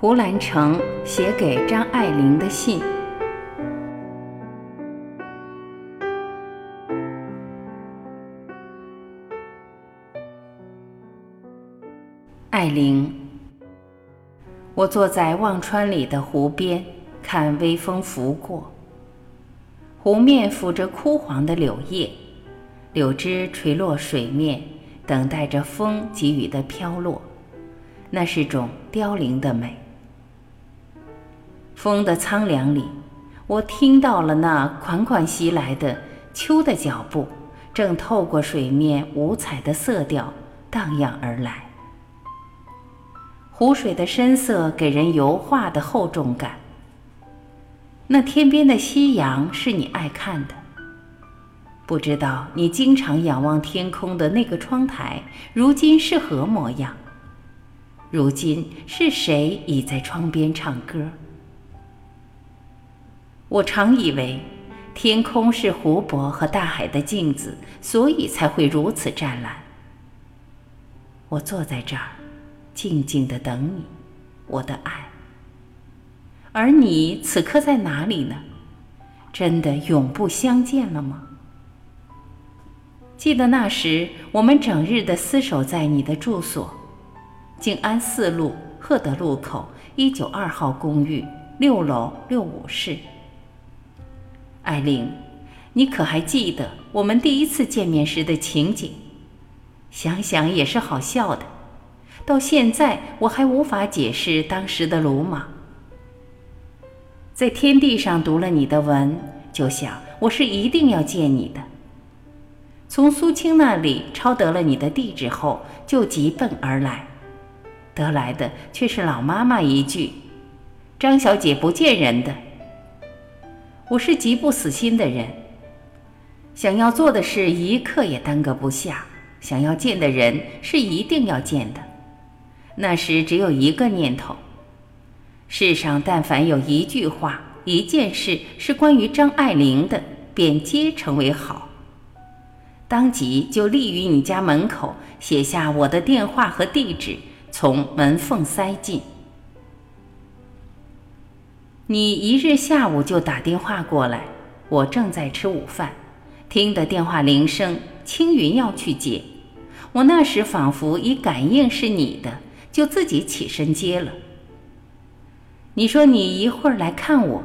胡兰成写给张爱玲的信。爱玲，我坐在忘川里的湖边，看微风拂过，湖面浮着枯黄的柳叶，柳枝垂落水面，等待着风给予的飘落，那是种凋零的美。风的苍凉里，我听到了那款款袭来的秋的脚步，正透过水面五彩的色调荡漾而来。湖水的深色给人油画的厚重感。那天边的夕阳是你爱看的，不知道你经常仰望天空的那个窗台，如今是何模样？如今是谁倚在窗边唱歌？我常以为，天空是湖泊和大海的镜子，所以才会如此湛蓝。我坐在这儿，静静的等你，我的爱。而你此刻在哪里呢？真的永不相见了吗？记得那时，我们整日的厮守在你的住所——静安四路赫德路口一九二号公寓六楼六五室。艾琳，你可还记得我们第一次见面时的情景？想想也是好笑的。到现在我还无法解释当时的鲁莽。在天地上读了你的文，就想我是一定要见你的。从苏青那里抄得了你的地址后，就急奔而来，得来的却是老妈妈一句：“张小姐不见人的。”我是极不死心的人，想要做的事一刻也耽搁不下，想要见的人是一定要见的。那时只有一个念头：世上但凡有一句话、一件事是关于张爱玲的，便皆成为好。当即就立于你家门口，写下我的电话和地址，从门缝塞进。你一日下午就打电话过来，我正在吃午饭，听得电话铃声，青云要去接，我那时仿佛已感应是你的，就自己起身接了。你说你一会儿来看我，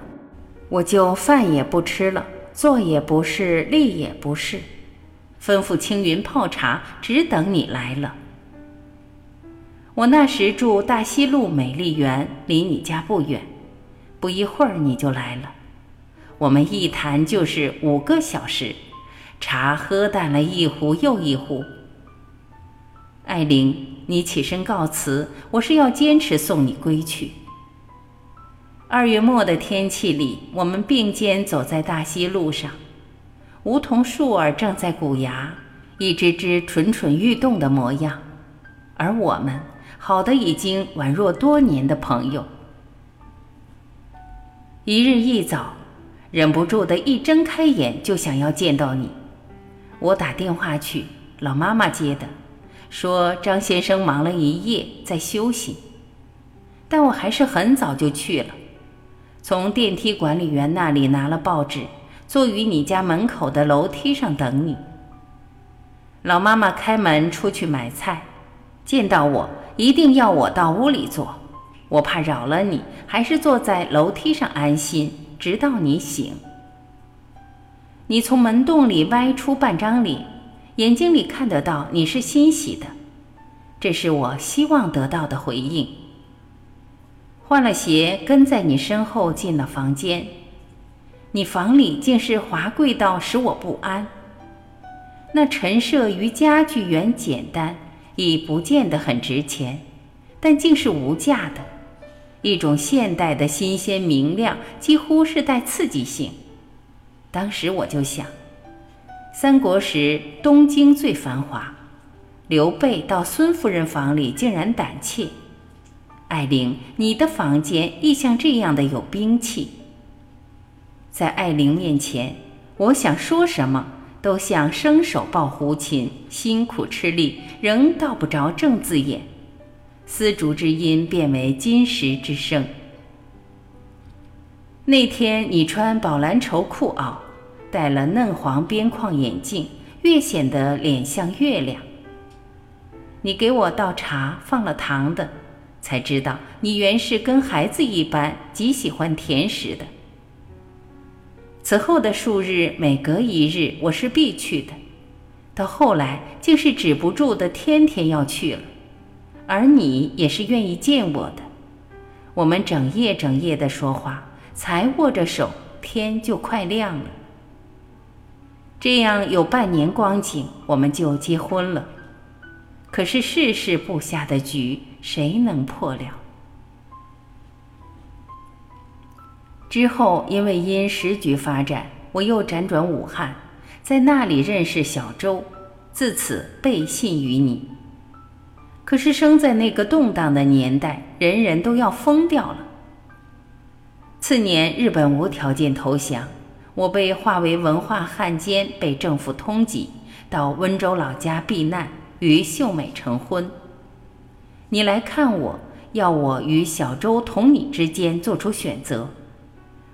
我就饭也不吃了，坐也不是，立也不是，吩咐青云泡茶，只等你来了。我那时住大西路美丽园，离你家不远。不一会儿你就来了，我们一谈就是五个小时，茶喝淡了一壶又一壶。艾琳，你起身告辞，我是要坚持送你归去。二月末的天气里，我们并肩走在大溪路上，梧桐树儿正在鼓芽，一只只蠢蠢欲动的模样，而我们好的已经宛若多年的朋友。一日一早，忍不住的一睁开眼就想要见到你。我打电话去，老妈妈接的，说张先生忙了一夜在休息。但我还是很早就去了，从电梯管理员那里拿了报纸，坐于你家门口的楼梯上等你。老妈妈开门出去买菜，见到我一定要我到屋里坐。我怕扰了你，还是坐在楼梯上安心，直到你醒。你从门洞里歪出半张脸，眼睛里看得到你是欣喜的，这是我希望得到的回应。换了鞋，跟在你身后进了房间。你房里竟是华贵到使我不安。那陈设与家具原简单，已不见得很值钱，但竟是无价的。一种现代的新鲜明亮，几乎是带刺激性。当时我就想，三国时东京最繁华，刘备到孙夫人房里竟然胆怯。艾玲，你的房间亦像这样的有兵器。在艾玲面前，我想说什么，都像生手抱胡琴，辛苦吃力，仍道不着正字眼。丝竹之音变为金石之声。那天你穿宝蓝绸裤袄，戴了嫩黄边框眼镜，越显得脸像月亮。你给我倒茶，放了糖的，才知道你原是跟孩子一般极喜欢甜食的。此后的数日，每隔一日，我是必去的。到后来，竟是止不住的，天天要去了。而你也是愿意见我的。我们整夜整夜的说话，才握着手，天就快亮了。这样有半年光景，我们就结婚了。可是世事布下的局，谁能破了？之后，因为因时局发展，我又辗转武汉，在那里认识小周，自此背信于你。可是生在那个动荡的年代，人人都要疯掉了。次年，日本无条件投降，我被划为文化汉奸，被政府通缉，到温州老家避难，与秀美成婚。你来看我，要我与小周同你之间做出选择。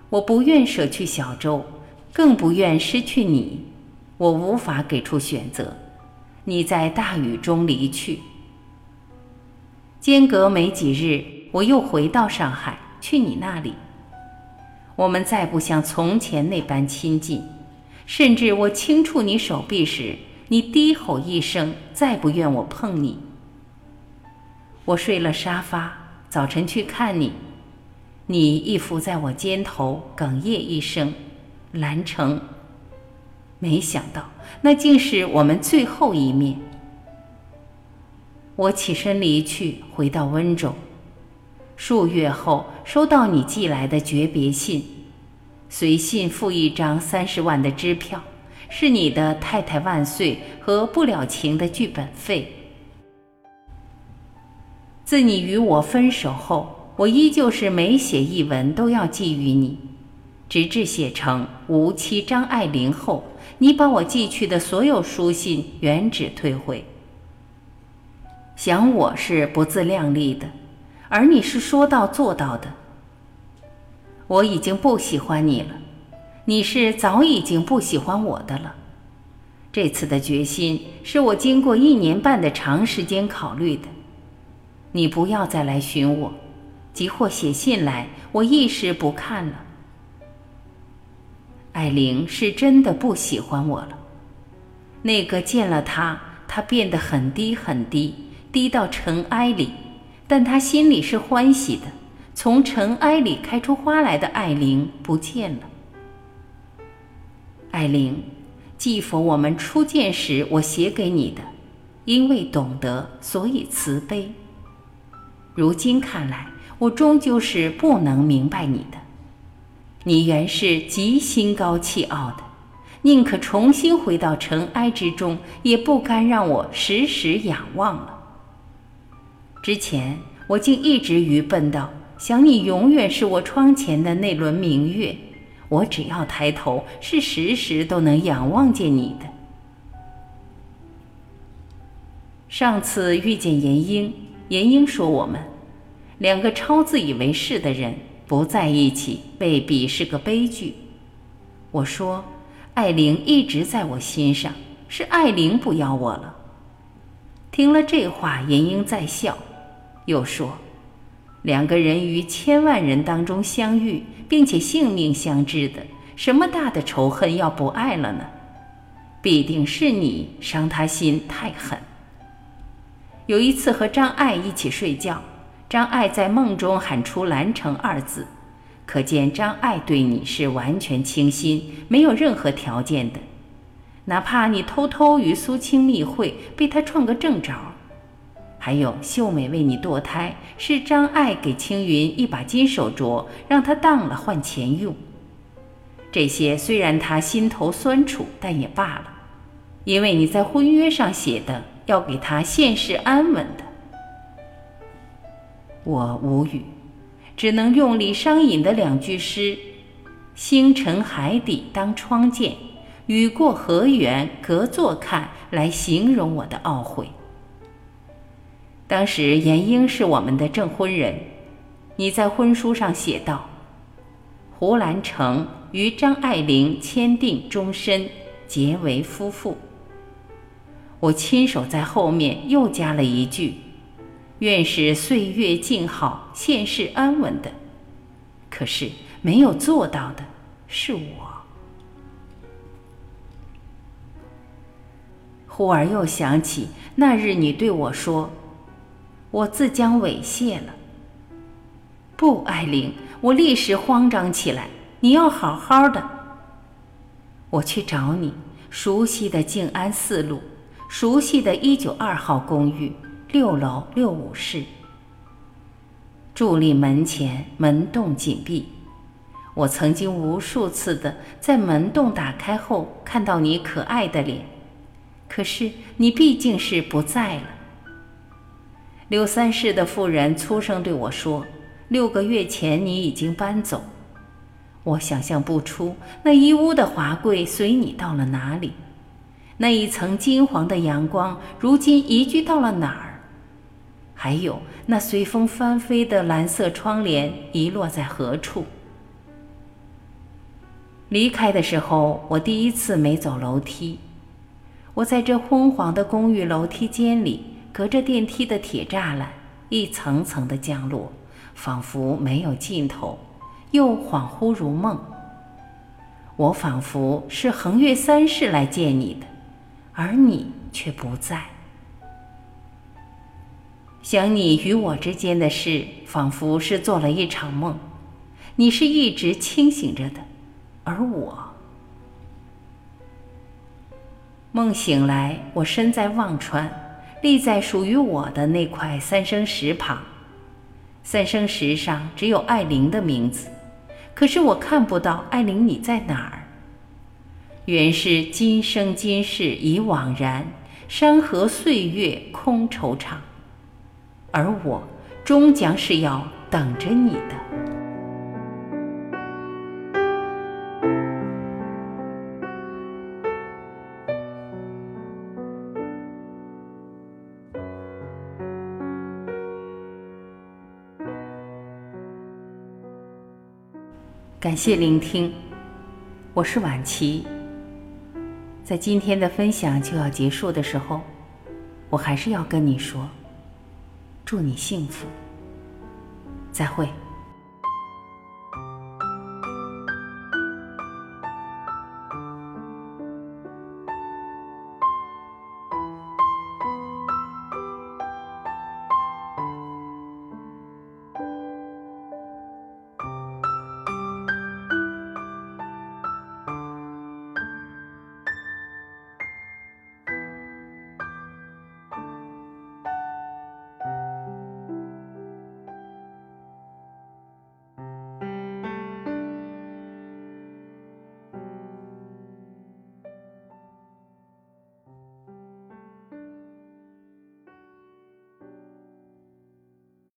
我不愿舍去小周，更不愿失去你。我无法给出选择。你在大雨中离去，间隔没几日，我又回到上海，去你那里。我们再不像从前那般亲近，甚至我轻触你手臂时，你低吼一声，再不愿我碰你。我睡了沙发，早晨去看你。你亦伏在我肩头，哽咽一声：“兰城。”没想到，那竟是我们最后一面。我起身离去，回到温州。数月后，收到你寄来的诀别信，随信附一张三十万的支票，是你的“太太万岁”和不了情的剧本费。自你与我分手后。我依旧是每写一文都要寄予你，直至写成《无妻张爱玲》后，你把我寄去的所有书信原址退回。想我是不自量力的，而你是说到做到的。我已经不喜欢你了，你是早已经不喜欢我的了。这次的决心是我经过一年半的长时间考虑的。你不要再来寻我。即或写信来，我一时不看了。艾玲是真的不喜欢我了。那个见了他，他变得很低很低，低到尘埃里，但他心里是欢喜的。从尘埃里开出花来的艾玲不见了。艾玲，寄佛我们初见时我写给你的，因为懂得，所以慈悲。如今看来。我终究是不能明白你的，你原是极心高气傲的，宁可重新回到尘埃之中，也不甘让我时时仰望了。之前我竟一直愚笨到想你永远是我窗前的那轮明月，我只要抬头，是时时都能仰望见你的。上次遇见严英，严英说我们。两个超自以为是的人不在一起，未必是个悲剧。我说，艾玲一直在我心上，是艾玲不要我了。听了这话，严英在笑，又说，两个人于千万人当中相遇，并且性命相知的，什么大的仇恨要不爱了呢？必定是你伤他心太狠。有一次和张爱一起睡觉。张爱在梦中喊出“兰城”二字，可见张爱对你是完全倾心，没有任何条件的。哪怕你偷偷与苏青密会，被他撞个正着。还有秀美为你堕胎，是张爱给青云一把金手镯，让他当了换钱用。这些虽然他心头酸楚，但也罢了，因为你在婚约上写的要给他现世安稳的。我无语，只能用李商隐的两句诗：“星辰海底当窗见，雨过河源隔座看”来形容我的懊悔。当时严英是我们的证婚人，你在婚书上写道：“胡兰成与张爱玲签订终身，结为夫妇。”我亲手在后面又加了一句：“愿是岁月静好，现世安稳的。”可是没有做到的是我。忽而又想起那日你对我说。我自将猥亵了。不，艾琳，我立时慌张起来。你要好好的。我去找你，熟悉的静安四路，熟悉的一九二号公寓六楼六五室。伫立门前，门洞紧闭。我曾经无数次的在门洞打开后看到你可爱的脸，可是你毕竟是不在了。刘三世的妇人粗声对我说：“六个月前你已经搬走，我想象不出那一屋的华贵随你到了哪里，那一层金黄的阳光如今移居到了哪儿？还有那随风翻飞的蓝色窗帘遗落在何处？”离开的时候，我第一次没走楼梯，我在这昏黄的公寓楼梯间里。隔着电梯的铁栅栏，一层层的降落，仿佛没有尽头，又恍惚如梦。我仿佛是横越三世来见你的，而你却不在。想你与我之间的事，仿佛是做了一场梦。你是一直清醒着的，而我，梦醒来，我身在忘川。立在属于我的那块三生石旁，三生石上只有艾琳的名字，可是我看不到艾琳你在哪儿。原是今生今世已惘然，山河岁月空惆怅，而我终将是要等着你的。感谢聆听，我是晚琪。在今天的分享就要结束的时候，我还是要跟你说，祝你幸福。再会。